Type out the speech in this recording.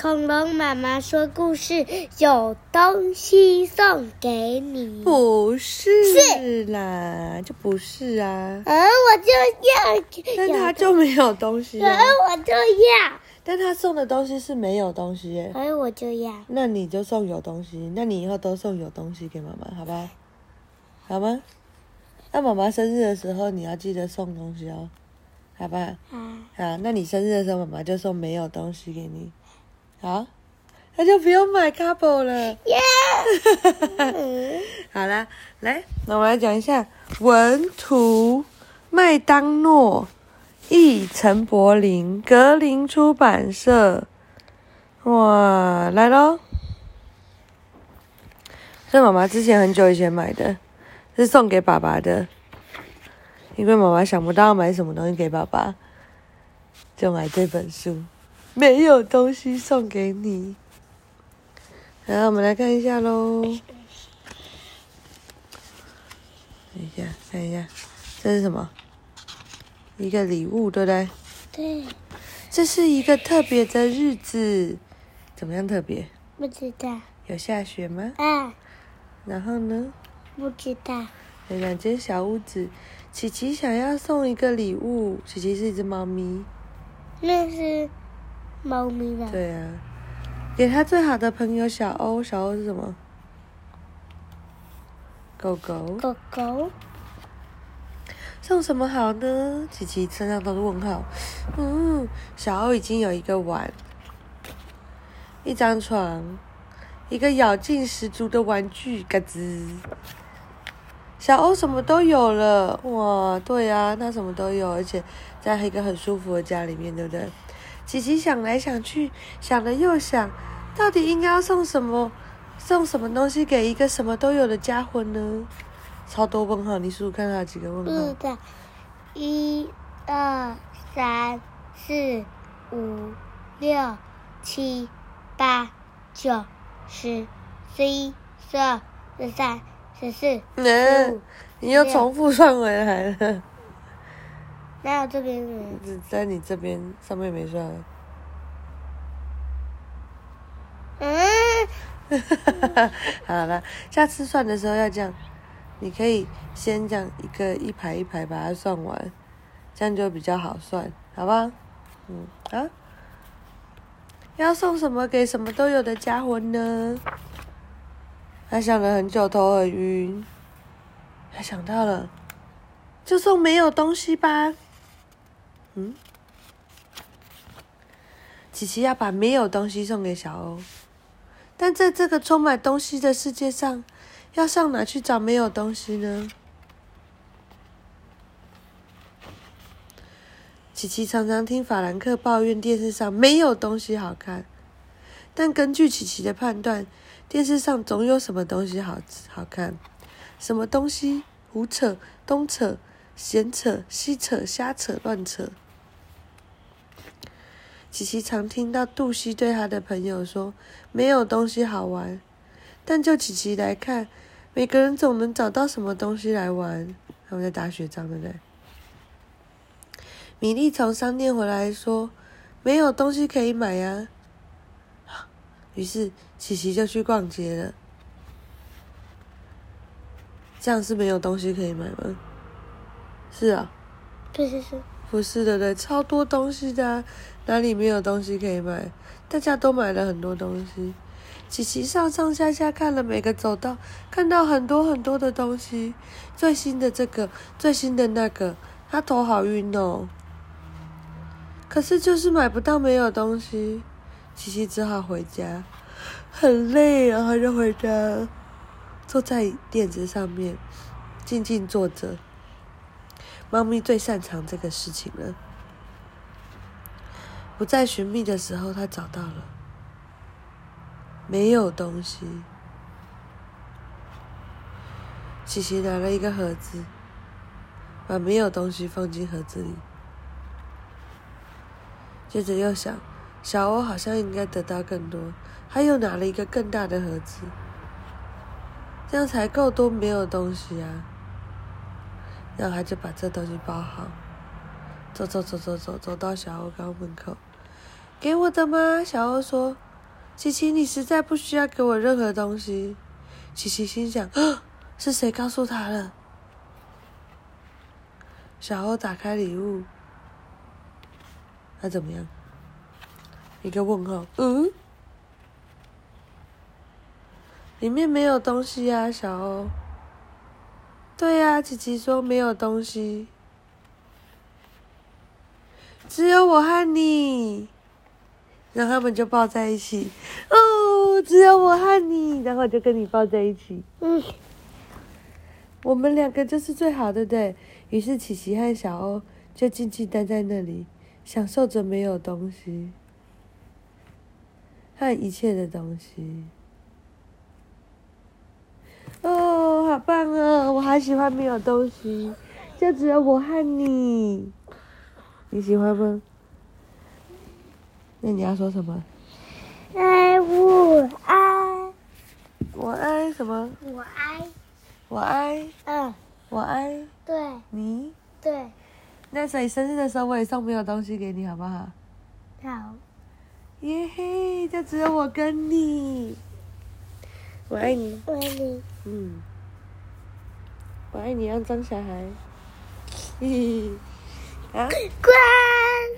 恐龙妈妈说故事，有东西送给你。不是啦，就不是啊。嗯，我就要。但他就没有东西啊。嗯，我就要。但他送的东西是没有东西耶。哎，我就要。那你就送有东西，那你以后都送有东西给妈妈，好吧？好吗？那妈妈生日的时候你要记得送东西哦，好吧？好。好，那你生日的时候妈妈就送没有东西给你。好，那就不用买 couple 了。耶！好了，来，那我们来讲一下文图，麦当诺，译陈柏林，格林出版社。哇，来喽！这妈妈之前很久以前买的，是送给爸爸的，因为妈妈想不到要买什么东西给爸爸，就买这本书。没有东西送给你，来，我们来看一下喽。等一下，看一下，这是什么？一个礼物，对不对？对。这是一个特别的日子，怎么样特别？不知道。有下雪吗？啊。然后呢？不知道。有两间小屋子，琪琪想要送一个礼物。琪琪是一只猫咪。那是。猫咪吧。对啊，给他最好的朋友小欧，小欧是什么？狗狗。狗狗。送什么好呢？琪琪身上都是问号。嗯，小欧已经有一个碗，一张床，一个咬劲十足的玩具，嘎吱。小欧什么都有了，哇，对啊，他什么都有，而且在一个很舒服的家里面，对不对？琪琪想来想去，想了又想，到底应该要送什么？送什么东西给一个什么都有的家伙呢？超多问号，你数数看他几个问号？是的，一、二、三、四、五、六、七、八、九、十、十一、十二、十三、十四、十五。你又重复算回来了。哪有这边在你这边上面没算。嗯。好了，下次算的时候要这样，你可以先这样一个一排一排把它算完，这样就比较好算，好吧？嗯啊。要送什么给什么都有的家伙呢？他想了很久，头很晕。他想到了，就送没有东西吧。嗯，琪琪要把没有东西送给小欧，但在这个充满东西的世界上，要上哪去找没有东西呢？琪琪常常听法兰克抱怨电视上没有东西好看，但根据琪琪的判断，电视上总有什么东西好好看，什么东西胡扯、东扯、闲扯、西扯、瞎扯、乱扯。琪琪常听到杜西对他的朋友说：“没有东西好玩。”但就琪琪来看，每个人总能找到什么东西来玩。他们在打雪仗，对不对？米莉从商店回来说：“没有东西可以买呀。”于是琪琪就去逛街了。这样是没有东西可以买吗？是啊。不是是。不是的，对，超多东西的。啊哪里没有东西可以买？大家都买了很多东西。琪琪上上下下看了每个走道，看到很多很多的东西，最新的这个，最新的那个，他头好晕哦。可是就是买不到，没有东西，琪琪只好回家，很累然后就回家，坐在垫子上面，静静坐着。猫咪最擅长这个事情了。不再寻觅的时候，他找到了，没有东西。琪琪拿了一个盒子，把没有东西放进盒子里，接着又想，小欧好像应该得到更多，他又拿了一个更大的盒子，这样才够多没有东西啊。然后他就把这东西包好。走走走走走，走到小欧刚门口，给我的吗？小欧说：“琪琪，你实在不需要给我任何东西。”琪琪心想：“是谁告诉他了？”小欧打开礼物，他怎么样？一个问号。嗯，里面没有东西呀，小欧。对呀，琪琪说没有东西，只有我和你。然后他们就抱在一起，哦，只有我和你，然后就跟你抱在一起。嗯，我们两个就是最好的，对。于是琪琪和小欧就静静待在那里，享受着没有东西和一切的东西。哦，好棒哦！我好喜欢没有东西，就只有我和你。你喜欢吗？那你要说什么？哎，我爱。我爱什么？我爱。我爱。嗯。我爱。对。你。对。那所以生日的时候我也送没有东西给你，好不好？好。耶嘿！就只有我跟你。我爱你。我爱你。嗯。我爱你，啊，张小孩。嘿嘿。啊。乖。